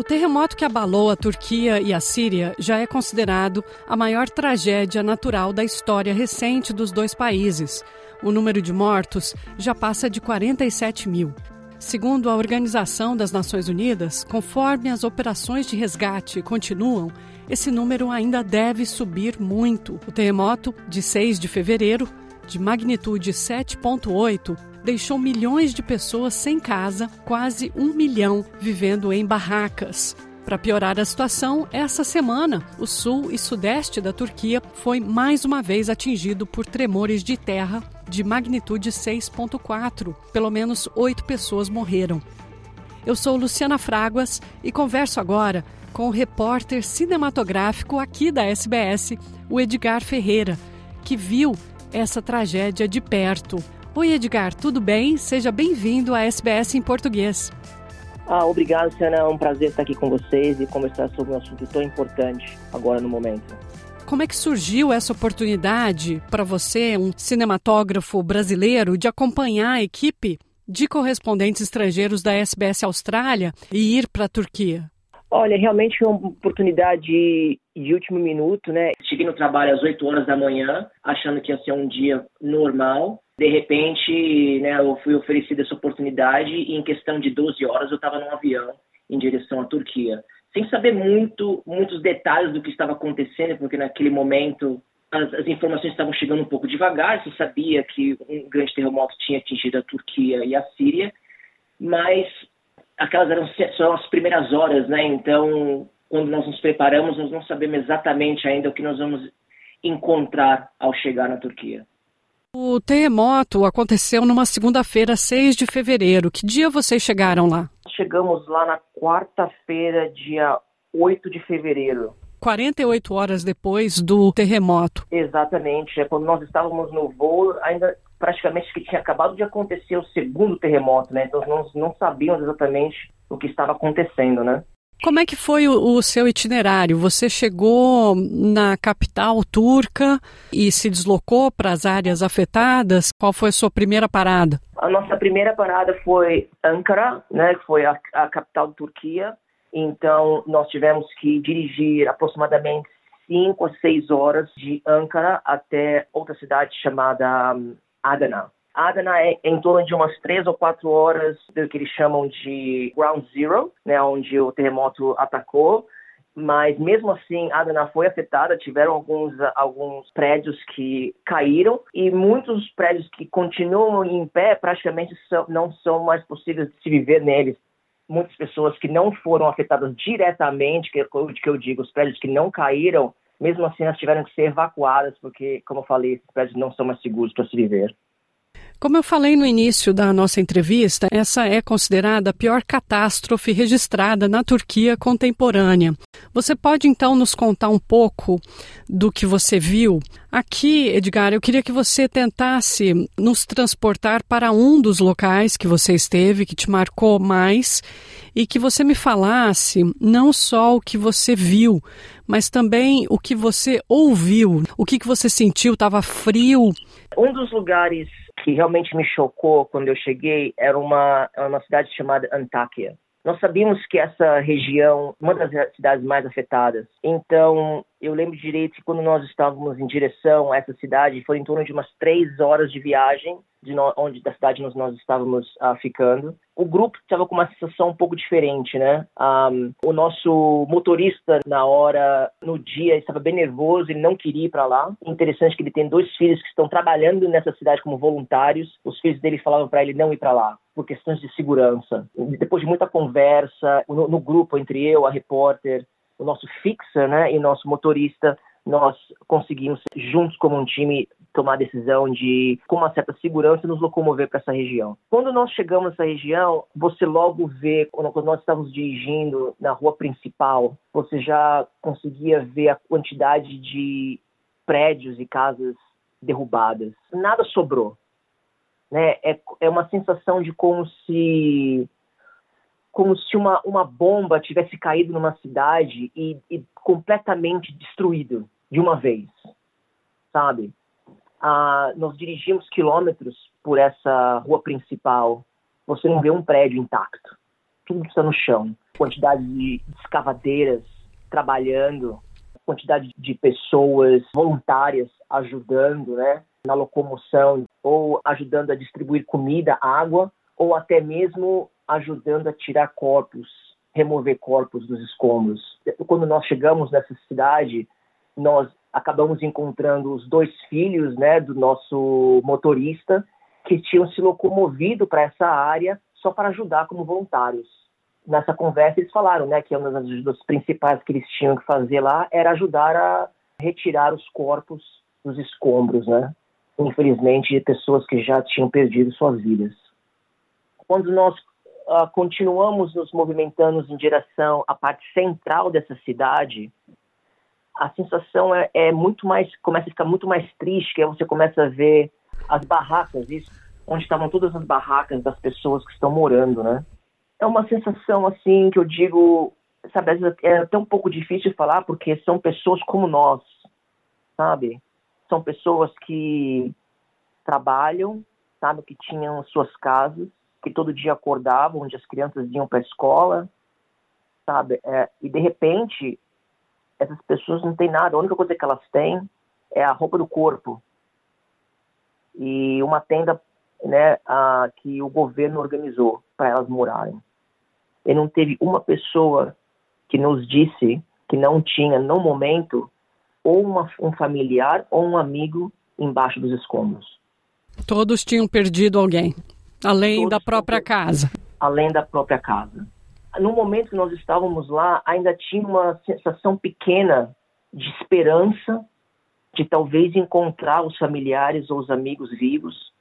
O terremoto que abalou a Turquia e a Síria já é considerado a maior tragédia natural da história recente dos dois países. O número de mortos já passa de 47 mil. Segundo a Organização das Nações Unidas, conforme as operações de resgate continuam, esse número ainda deve subir muito. O terremoto de 6 de fevereiro, de magnitude 7,8, deixou milhões de pessoas sem casa, quase um milhão vivendo em barracas. Para piorar a situação, essa semana, o sul e sudeste da Turquia foi mais uma vez atingido por tremores de terra de magnitude 6,4. Pelo menos oito pessoas morreram. Eu sou Luciana Fraguas e converso agora com o repórter cinematográfico aqui da SBS, o Edgar Ferreira, que viu essa tragédia de perto. Oi, Edgar, tudo bem? Seja bem-vindo à SBS em português. Ah, obrigado, Siana. É um prazer estar aqui com vocês e conversar sobre um assunto tão importante agora no momento. Como é que surgiu essa oportunidade para você, um cinematógrafo brasileiro, de acompanhar a equipe de correspondentes estrangeiros da SBS Austrália e ir para a Turquia? Olha, realmente foi uma oportunidade de último minuto, né? Cheguei no trabalho às 8 horas da manhã, achando que ia ser um dia normal de repente, né, eu fui oferecido essa oportunidade e em questão de 12 horas eu estava num avião em direção à Turquia, sem saber muito, muitos detalhes do que estava acontecendo, porque naquele momento as, as, informações estavam chegando um pouco devagar, se sabia que um grande terremoto tinha atingido a Turquia e a Síria, mas aquelas eram só as primeiras horas, né? Então, quando nós nos preparamos, nós não sabemos exatamente ainda o que nós vamos encontrar ao chegar na Turquia. O terremoto aconteceu numa segunda-feira, 6 de fevereiro. Que dia vocês chegaram lá? Chegamos lá na quarta-feira, dia 8 de fevereiro. 48 horas depois do terremoto. Exatamente. É quando nós estávamos no voo, ainda praticamente que tinha acabado de acontecer o segundo terremoto, né? Então nós não sabíamos exatamente o que estava acontecendo, né? Como é que foi o, o, seu itinerário? Você chegou na capital turca e se deslocou para as áreas afetadas? Qual foi a sua primeira parada? A nossa primeira parada foi Ankara, né, que foi a, a capital da Turquia. Então, nós tivemos que dirigir aproximadamente 5 a 6 horas de Ankara até outra cidade chamada um, Adana. Adana é em torno de umas três ou quatro horas do que eles chamam de Ground Zero, né, onde o terremoto atacou. Mas mesmo assim, Adana foi afetada, tiveram alguns, alguns prédios que caíram e muitos prédios que continuam em pé praticamente são, não são mais possíveis de se viver neles. Muitas pessoas que não foram afetadas diretamente, que, que eu digo, os prédios que não caíram, mesmo assim elas tiveram que ser evacuadas porque, como eu falei, esses prédios não são mais seguros para se viver. Como eu falei no início da nossa entrevista, essa é considerada a pior catástrofe registrada na Turquia contemporânea. Você pode então nos contar um pouco do que você viu? Aqui, Edgar, eu queria que você tentasse nos transportar para um dos locais que você esteve, que te marcou mais, e que você me falasse não só o que você viu, mas também o que você ouviu, o que, que você sentiu, estava frio. Um dos lugares que realmente me chocou quando eu cheguei era uma, uma cidade chamada Antáquia. Nós sabíamos que essa região, uma das cidades mais afetadas. Então, eu lembro direito que quando nós estávamos em direção a essa cidade, foi em torno de umas três horas de viagem de no, onde da cidade nós, nós estávamos uh, ficando. O grupo estava com uma sensação um pouco diferente, né? Um, o nosso motorista na hora, no dia, estava bem nervoso, ele não queria ir para lá. Interessante que ele tem dois filhos que estão trabalhando nessa cidade como voluntários. Os filhos dele falavam para ele não ir para lá por questões de segurança. Depois de muita conversa no, no grupo entre eu, a repórter, o nosso fixer, né, e nosso motorista, nós conseguimos juntos como um time tomar a decisão de, com uma certa segurança, nos locomover para essa região. Quando nós chegamos nessa região, você logo vê, quando nós estávamos dirigindo na rua principal, você já conseguia ver a quantidade de prédios e casas derrubadas. Nada sobrou. Né? É, é uma sensação de como se como se uma, uma bomba tivesse caído numa cidade e, e completamente destruído de uma vez, sabe? ah, nós dirigimos quilômetros por essa rua principal, você não vê um prédio intacto. Tudo está no chão. quantidade de escavadeiras trabalhando, quantidade de pessoas voluntárias ajudando, né, na locomoção ou ajudando a distribuir comida, água, ou até mesmo ajudando a tirar corpos, remover corpos dos escombros. Quando nós chegamos nessa cidade, nós acabamos encontrando os dois filhos, né, do nosso motorista que tinham se locomovido para essa área só para ajudar como voluntários. Nessa conversa eles falaram, né, que uma das ajudas principais que eles tinham que fazer lá era ajudar a retirar os corpos dos escombros, né? Infelizmente, de pessoas que já tinham perdido suas vidas. Quando nós uh, continuamos nos movimentando em direção à parte central dessa cidade, a sensação é, é, muito mais, começa a ficar muito mais triste, que você começa a ver as barracas, isso, onde estavam todas as barracas das pessoas que estão morando, né? É uma sensação assim que eu digo, sabe, é até um pouco difícil falar porque são pessoas como nós, sabe? São pessoas que trabalham, sabe, que tinham suas casas, que todo dia acordavam, onde as crianças iam para a escola, sabe? É, e de repente essas pessoas não têm nada, a única coisa que elas têm é a roupa do corpo e uma tenda né, a, que o governo organizou para elas morarem. E não teve uma pessoa que nos disse que não tinha, no momento, ou uma, um familiar ou um amigo embaixo dos escombros. Todos tinham perdido alguém, além Todos da própria casa. Além da própria casa no momento que nós estávamos lá, ainda tinha uma sensação pequena de esperança de talvez encontrar os familiares ou os amigos vivos,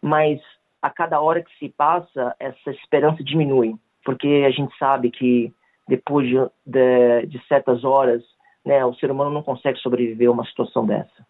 mas a cada hora que se passa, essa esperança diminui, porque a gente sabe que depois de, de, de certas horas, né, o ser humano não consegue sobreviver a uma situação dessa.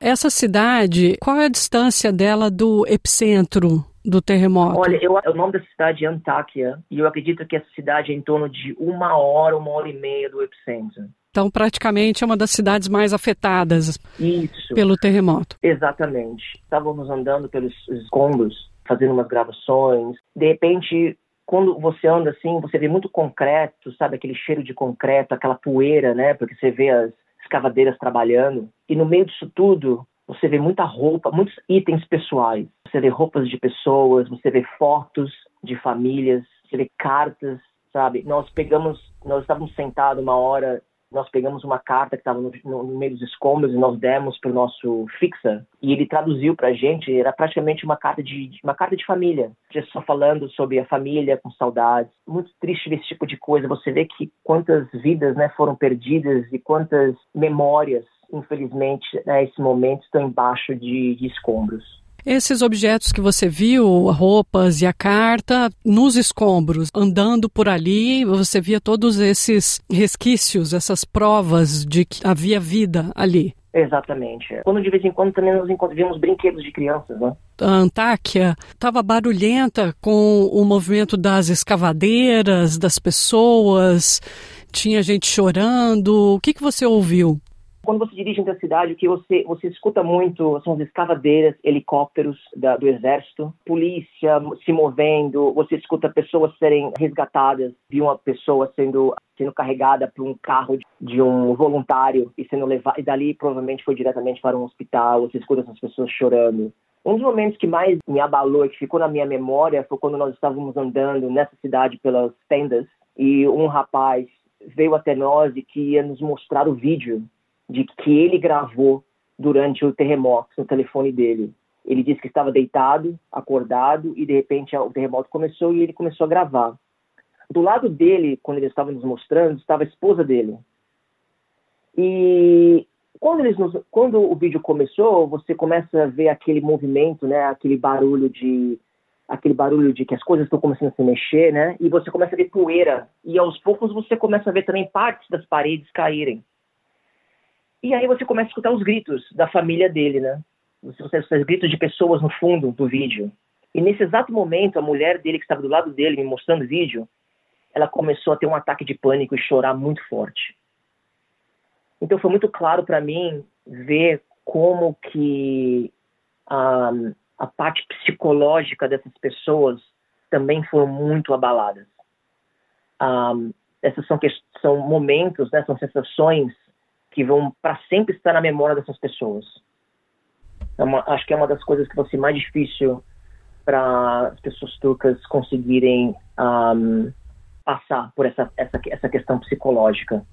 Essa cidade, qual é a distância dela do epicentro do terremoto? Olha, eu, o nome da cidade é Antáquia e eu acredito que essa cidade é em torno de uma hora, uma hora e meia do epicentro. Então, praticamente é uma das cidades mais afetadas Isso. pelo terremoto. Exatamente. Estávamos andando pelos escombros, fazendo umas gravações. De repente, quando você anda assim, você vê muito concreto, sabe? Aquele cheiro de concreto, aquela poeira, né? Porque você vê as escavadeiras trabalhando. E no meio disso tudo, você vê muita roupa, muitos itens pessoais. Você vê roupas de pessoas, você vê fotos de famílias, você vê cartas, sabe? Nós pegamos, nós estávamos sentados uma hora, nós pegamos uma carta que estava no, no, meio dos escombros e nós demos para o nosso fixa e ele traduziu para a gente. Era praticamente uma carta de uma carta de família, só falando sobre a família com saudades. Muito triste esse tipo de coisa. Você vê que quantas vidas, né, foram perdidas e quantas memórias infelizmente, nesse momento, estão embaixo de, de escombros. Esses objetos que você viu, roupas e a carta, nos escombros, andando por ali, você via todos esses resquícios, essas provas de que havia vida ali. Exatamente. Quando de vez em quando também nós encontramos brinquedos de crianças, né? A Antáquia estava barulhenta com o movimento das escavadeiras, das pessoas, tinha gente chorando. O que, que você ouviu? Quando você dirige a cidade, o que você, você escuta muito são as escavadeiras, helicópteros da, do exército, polícia se movendo, você escuta pessoas serem resgatadas, de uma pessoa sendo sendo carregada por um carro de, um voluntário e sendo levado, e dali provavelmente foi diretamente para um hospital, você escuta essas pessoas chorando. Um dos momentos que mais me abalou e que ficou na minha memória foi quando nós estávamos andando nessa cidade pelas tendas e um rapaz veio até nós e que ia nos mostrar o vídeo de que ele gravou durante o terremoto no telefone dele. Ele disse que estava deitado, acordado, e de repente o terremoto começou e ele começou a gravar. Do lado dele, quando ele estava nos mostrando, estava a esposa dele. E quando, eles nos, quando o vídeo começou, você começa a ver aquele movimento, né, aquele barulho de aquele barulho de que as coisas estão começando a se mexer, né? E você começa a ver poeira e aos poucos você começa a ver também partes das paredes caírem. E aí você começa a escutar os gritos da família dele, né? Você escuta os gritos de pessoas no fundo do vídeo. E nesse exato momento, a mulher dele que estava do lado dele me mostrando o vídeo, ela começou a ter um ataque de pânico e chorar muito forte. Então foi muito claro para mim ver como que a, a parte psicológica dessas pessoas também foram muito abaladas. um, essas são, são momentos, né, são sensações que vão para sempre estar na memória dessas pessoas. É uma, acho que é uma das coisas que vai ser mais difícil para as pessoas turcas conseguirem um, passar por essa, essa, essa questão psicológica.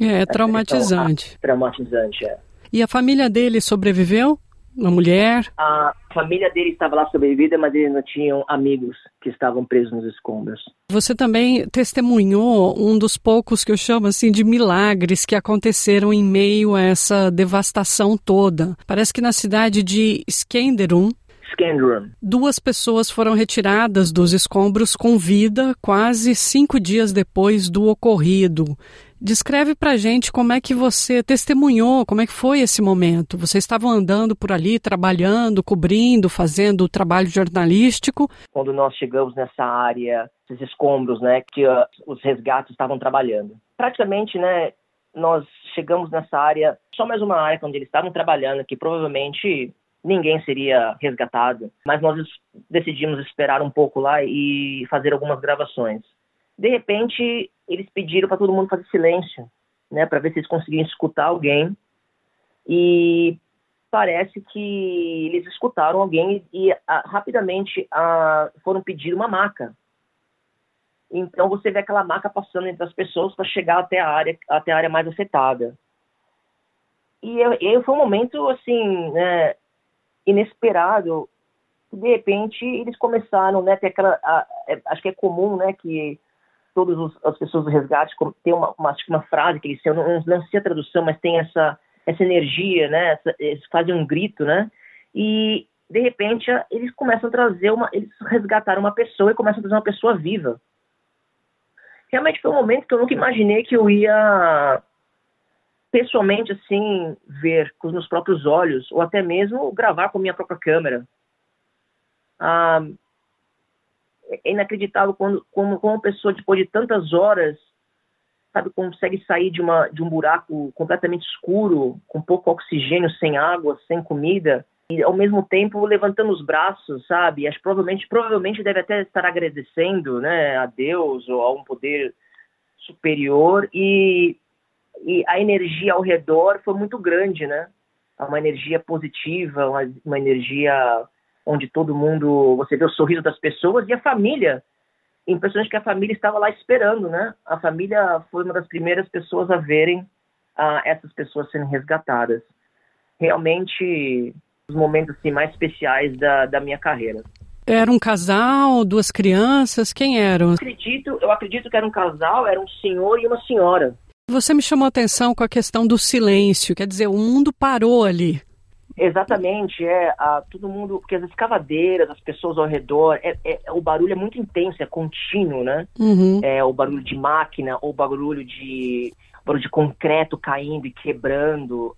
É, é traumatizante. Questão, traumatizante, é. E a família dele sobreviveu? Uma mulher? A família dele estava lá sobrevivida, mas eles não tinham amigos que estavam presos nos escombros. Você também testemunhou um dos poucos que eu chamo assim de milagres que aconteceram em meio a essa devastação toda. Parece que na cidade de Skenderum, Scandium. Duas pessoas foram retiradas dos escombros com vida quase cinco dias depois do ocorrido. Descreve pra gente como é que você testemunhou, como é que foi esse momento. Vocês estavam andando por ali, trabalhando, cobrindo, fazendo o trabalho jornalístico. Quando nós chegamos nessa área, esses escombros, né, que uh, os resgates estavam trabalhando. Praticamente, né, nós chegamos nessa área, só mais uma área onde eles estavam trabalhando, que provavelmente ninguém seria resgatado. Mas nós decidimos esperar um pouco lá e fazer algumas gravações. De repente, eles pediram para todo mundo fazer silêncio, né, para ver se eles conseguiam escutar alguém. E parece que eles escutaram alguém e, e a, rapidamente a, foram pedir uma maca. Então você vê aquela maca passando entre as pessoas para chegar até a área até a área mais afetada. E, e foi um momento assim, né, inesperado. De repente eles começaram, né, ter aquela, a, é, acho que é comum, né, que todas as pessoas do resgate tem uma, uma, uma frase que eles eu não, não sei a tradução, mas tem essa essa energia, né? Essa, eles fazem um grito, né? E de repente eles começam a trazer uma, eles resgataram uma pessoa e começam a trazer uma pessoa viva. Realmente foi um momento que eu nunca imaginei que eu ia pessoalmente assim ver com os meus próprios olhos ou até mesmo gravar com a minha própria câmera. Ah, é inacreditável quando, como, como uma pessoa, depois de tantas horas, sabe, consegue sair de, uma, de um buraco completamente escuro, com pouco oxigênio, sem água, sem comida, e ao mesmo tempo levantando os braços, sabe? Acho provavelmente, provavelmente deve até estar agradecendo, né, a Deus ou a um poder superior e, e a energia ao redor foi muito grande, né? Uma energia positiva, uma, uma energia onde todo mundo, você vê o sorriso das pessoas e a família. Impressionante que a família estava lá esperando, né? A família foi uma das primeiras pessoas a verem uh, essas pessoas sendo resgatadas. Realmente, os momentos assim, mais especiais da, da minha carreira. Era um casal, duas crianças, quem eram? Eu acredito, eu acredito que era um casal, era um senhor e uma senhora. Você me chamou a atenção com a questão do silêncio, quer dizer, o mundo parou ali. Exatamente, é a, todo mundo, porque as escavadeiras, as pessoas ao redor, é, é, o barulho é muito intenso, é contínuo, né? Uhum. É o barulho de máquina, ou barulho de barulho de concreto caindo e quebrando.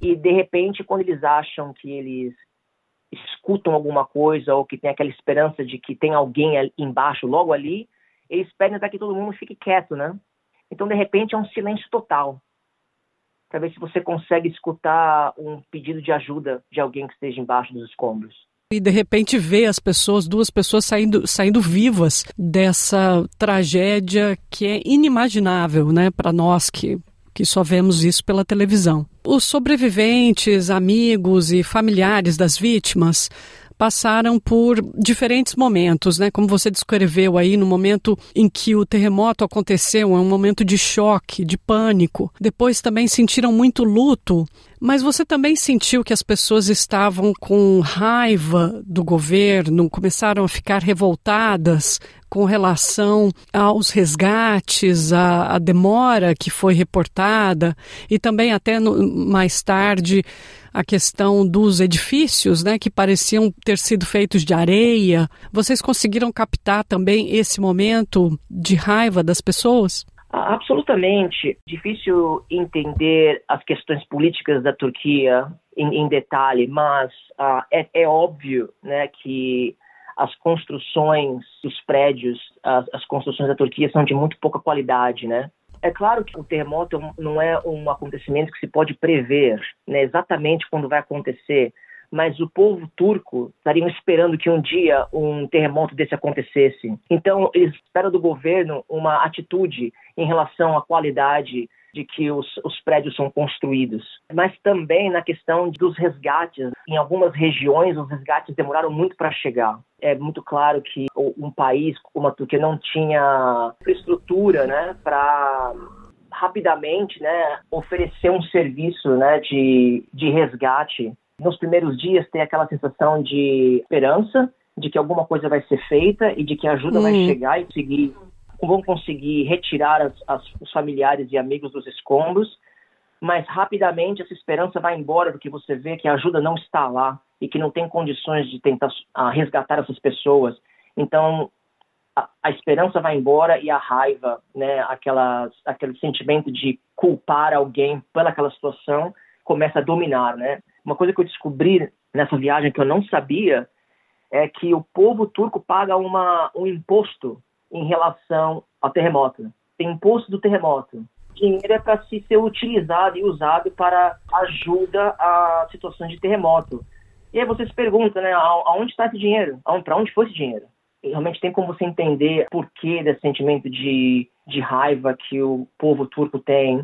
E de repente, quando eles acham que eles escutam alguma coisa ou que tem aquela esperança de que tem alguém ali embaixo, logo ali, eles pedem até que todo mundo fique quieto, né? Então, de repente, é um silêncio total para ver se você consegue escutar um pedido de ajuda de alguém que esteja embaixo dos escombros. E de repente ver as pessoas, duas pessoas saindo, saindo vivas dessa tragédia que é inimaginável, né, para nós que que só vemos isso pela televisão. Os sobreviventes, amigos e familiares das vítimas passaram por diferentes momentos, né? Como você descreveu aí, no momento em que o terremoto aconteceu, é um momento de choque, de pânico. Depois também sentiram muito luto, mas você também sentiu que as pessoas estavam com raiva do governo, começaram a ficar revoltadas com relação aos resgates, a demora que foi reportada e também até no, mais tarde a questão dos edifícios, né, que pareciam ter sido feitos de areia. Vocês conseguiram captar também esse momento de raiva das pessoas? Absolutamente. Difícil entender as questões políticas da Turquia em, em detalhe, mas uh, é, é, óbvio né, que as construções dos prédios, as, as, construções da Turquia são de muito pouca qualidade, né? É claro que o terremoto não é um acontecimento que se pode prever né, exatamente quando vai acontecer, mas o povo turco estariam esperando que um dia um terremoto desse acontecesse. Então, eles esperam do governo uma atitude em relação à qualidade de que os, os, prédios são construídos, mas também na questão dos resgates. Em algumas regiões, os resgates demoraram muito para chegar. É muito claro que um país como a Turquia não tinha infraestrutura né, para rapidamente né, oferecer um serviço né, de, de resgate. Nos primeiros dias tem aquela sensação de esperança, de que alguma coisa vai ser feita e de que a ajuda hum. vai chegar e seguir vão conseguir retirar as, as, os familiares e amigos dos escombros, mas rapidamente essa esperança vai embora porque você vê que a ajuda não está lá e que não tem condições de tentar uh, resgatar essas pessoas. Então, a, a, esperança vai embora e a raiva, né, aquela, aquele sentimento de culpar alguém pelaquela situação começa a dominar, né? Uma coisa que eu descobri nessa viagem que eu não sabia é que o povo turco paga uma, um imposto em relação ao terremoto. Tem imposto do terremoto. Dinheiro é para se ser utilizado e usado para ajuda a situações de terremoto. E aí você se pergunta, né, aonde está esse dinheiro? Para onde foi esse dinheiro? E realmente tem como você entender por que desse sentimento de, de raiva que o povo turco tem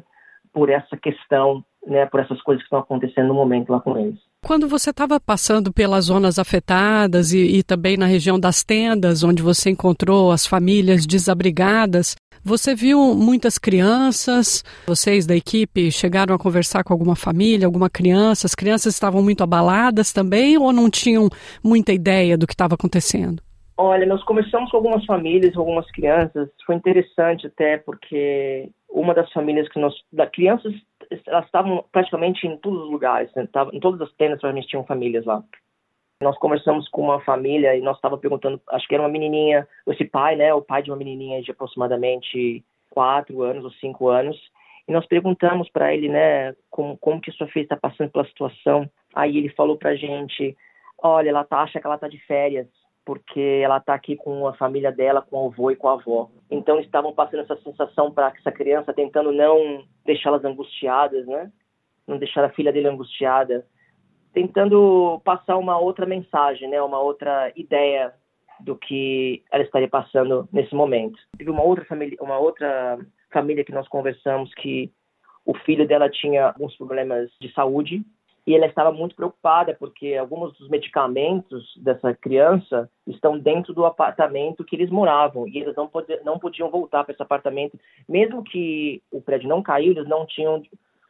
por essa questão, né, por essas coisas que estão acontecendo no momento lá com eles. Quando você estava passando pelas zonas afetadas e, e, também na região das tendas, onde você encontrou as famílias desabrigadas, você viu muitas crianças? Vocês da equipe chegaram a conversar com alguma família, alguma criança? As crianças estavam muito abaladas também ou não tinham muita ideia do que estava acontecendo? Olha, nós conversamos com algumas famílias, algumas crianças. Foi interessante até porque uma das famílias que nós, da crianças elas estavam praticamente em todos os lugares, né? em todas as tendas praticamente tinham famílias lá. Nós conversamos com uma família e nós estávamos perguntando, acho que era uma menininha, esse pai, né, o pai de uma menininha de aproximadamente quatro anos ou cinco anos, e nós perguntamos para ele, né, como, como que sua filha está passando pela situação. Aí ele falou para gente, olha, ela tá, acha que ela está de férias, porque ela está aqui com a família dela, com o avô e com a avó. Então estavam passando essa sensação para essa criança, tentando não deixá-las angustiadas, né? Não deixar a filha dele angustiada, tentando passar uma outra mensagem, né? Uma outra ideia do que ela estaria passando nesse momento. Teve uma outra família, uma outra família que nós conversamos que o filho dela tinha alguns problemas de saúde e ela estava muito preocupada porque alguns dos medicamentos dessa criança estão dentro do apartamento que eles moravam. E eles não, não podiam voltar para esse apartamento, mesmo que o prédio não caiu, eles não tinham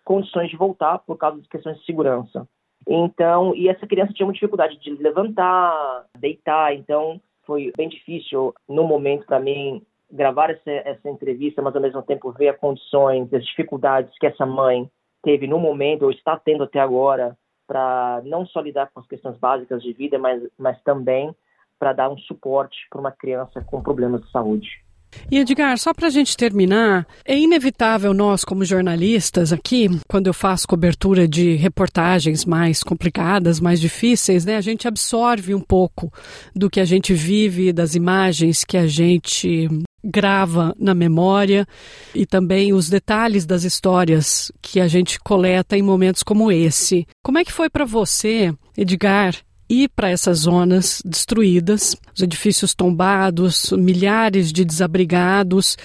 condições de voltar por causa de questões de segurança. Então, e essa criança tinha muita dificuldade de levantar, deitar, então foi bem difícil no momento para mim gravar essa, essa entrevista, mas ao mesmo tempo ver as condições, as dificuldades que essa mãe teve no momento, ou está tendo até agora, para não só lidar com as questões básicas de vida, mas, mas também para dar um suporte para uma criança com problemas de saúde. E Edgar, só para a gente terminar, é inevitável nós, como jornalistas aqui, quando eu faço cobertura de reportagens mais complicadas, mais difíceis, né, a gente absorve um pouco do que a gente vive, das imagens que a gente grava na memória e também os detalhes das histórias que a gente coleta em momentos como esse. Como é que foi para você, Edgar, ir para essas zonas destruídas, os edifícios tombados, milhares de desabrigados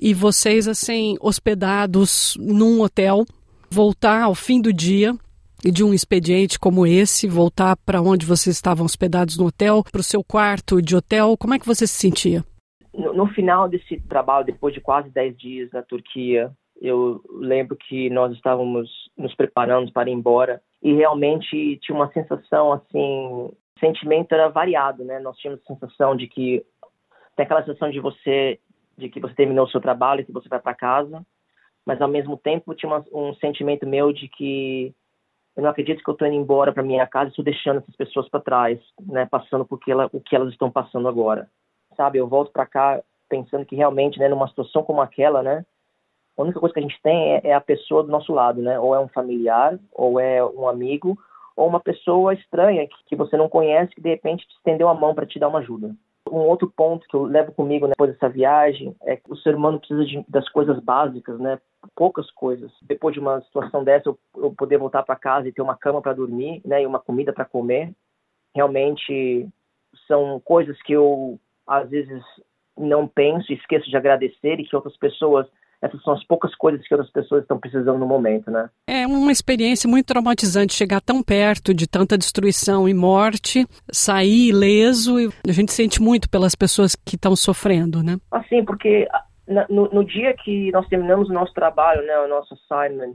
e vocês assim hospedados num hotel, voltar ao fim do dia e de um expediente como esse, voltar para onde vocês estavam hospedados no hotel, para o seu quarto de hotel, como é que você se sentia? No, no final desse trabalho, depois de quase 10 dias na Turquia, eu lembro que nós estávamos nos preparando para ir embora e realmente tinha uma sensação assim, sentimento era variado, né? Nós tínhamos a sensação de que tem aquela sensação de você de que você terminou o seu trabalho e que você vai para casa, mas ao mesmo tempo tinha uma, um sentimento meu de que eu não acredito que eu estou indo embora para minha casa estou deixando essas pessoas para trás, né? Passando por que ela, o que elas estão passando agora sabe? Eu volto para cá pensando que realmente, né, numa situação como aquela, né, a única coisa que a gente tem é, é, a pessoa do nosso lado, né? Ou é um familiar, ou é um amigo, ou uma pessoa estranha que, que você não conhece que de repente te estendeu a mão para te dar uma ajuda. Um outro ponto que eu levo comigo depois dessa viagem é que o ser humano precisa de, das coisas básicas, né? Poucas coisas. Depois de uma situação dessa, eu, eu poder voltar para casa e ter uma cama para dormir, né? E uma comida para comer. Realmente são coisas que eu às vezes não penso e esqueço de agradecer e que outras pessoas essas são as poucas coisas que outras pessoas estão precisando no momento, né? É uma experiência muito traumatizante chegar tão perto de tanta destruição e morte, sair ileso e a gente sente muito pelas pessoas que estão sofrendo, né? Assim, porque no, no dia que nós terminamos o nosso trabalho, né, o nosso assignment,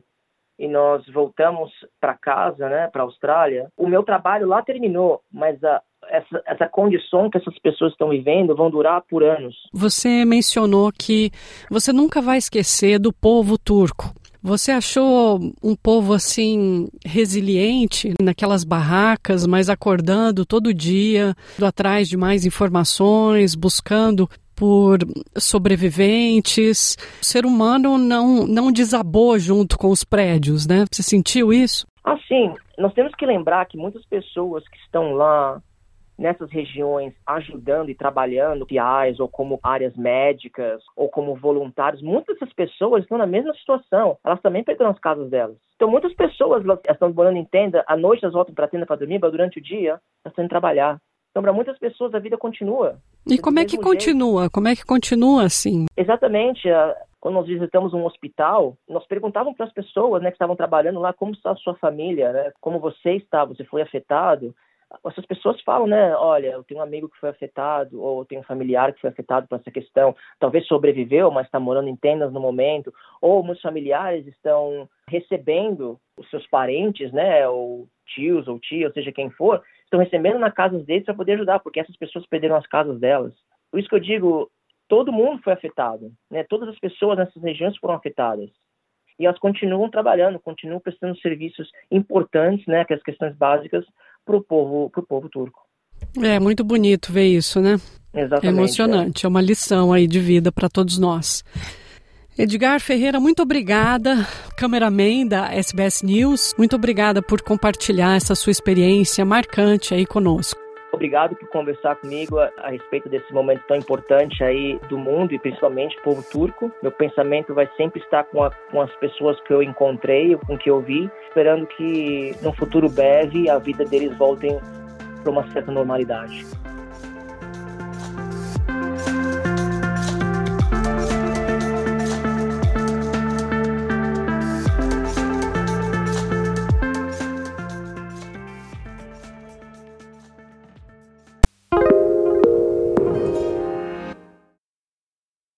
e nós voltamos para casa, né, para a Austrália, o meu trabalho lá terminou, mas a, essa, essa condição que essas pessoas estão vivendo vão durar por anos. Você mencionou que você nunca vai esquecer do povo turco. Você achou um povo assim resiliente naquelas barracas, mas acordando todo dia, atrás de mais informações, buscando por sobreviventes. O ser humano não, não desabou junto com os prédios, né? Você sentiu isso? Assim, nós temos que lembrar que muitas pessoas que estão lá nessas regiões ajudando e trabalhando PIs ou como áreas médicas ou como voluntários, muitas dessas pessoas estão na mesma situação. Elas também perderam as casas delas. Então muitas pessoas elas estão morando em tenda, à noite elas voltam para a tenda para dormir, mas durante o dia elas estão indo trabalhar. Então, para muitas pessoas, a vida continua. E como é que continua? Jeito. Como é que continua assim? Exatamente. Quando nós visitamos um hospital, nós perguntávamos para as pessoas né, que estavam trabalhando lá como está a sua família, né, como você está, você foi afetado essas pessoas falam, né? Olha, eu tenho um amigo que foi afetado, ou eu tenho um familiar que foi afetado por essa questão, talvez sobreviveu, mas está morando em tendas no momento, ou muitos familiares estão recebendo os seus parentes, né? Ou tios ou tia, ou seja quem for, estão recebendo na casa deles para poder ajudar, porque essas pessoas perderam as casas delas. Por isso que eu digo, todo mundo foi afetado, né? Todas as pessoas nessas regiões foram afetadas e elas continuam trabalhando, continuam prestando serviços importantes, né, aquelas questões básicas para o povo, pro povo turco. É muito bonito ver isso, né? Exatamente. É emocionante, é, é uma lição aí de vida para todos nós. Edgar Ferreira, muito obrigada, cameraman da SBS News. Muito obrigada por compartilhar essa sua experiência marcante aí conosco. Obrigado por conversar comigo a, a, respeito desse momento tão importante aí do mundo e principalmente povo turco. Meu pensamento vai sempre estar com, a, com as pessoas que eu encontrei, com que eu vi, esperando que no futuro breve a vida deles voltem para uma certa normalidade.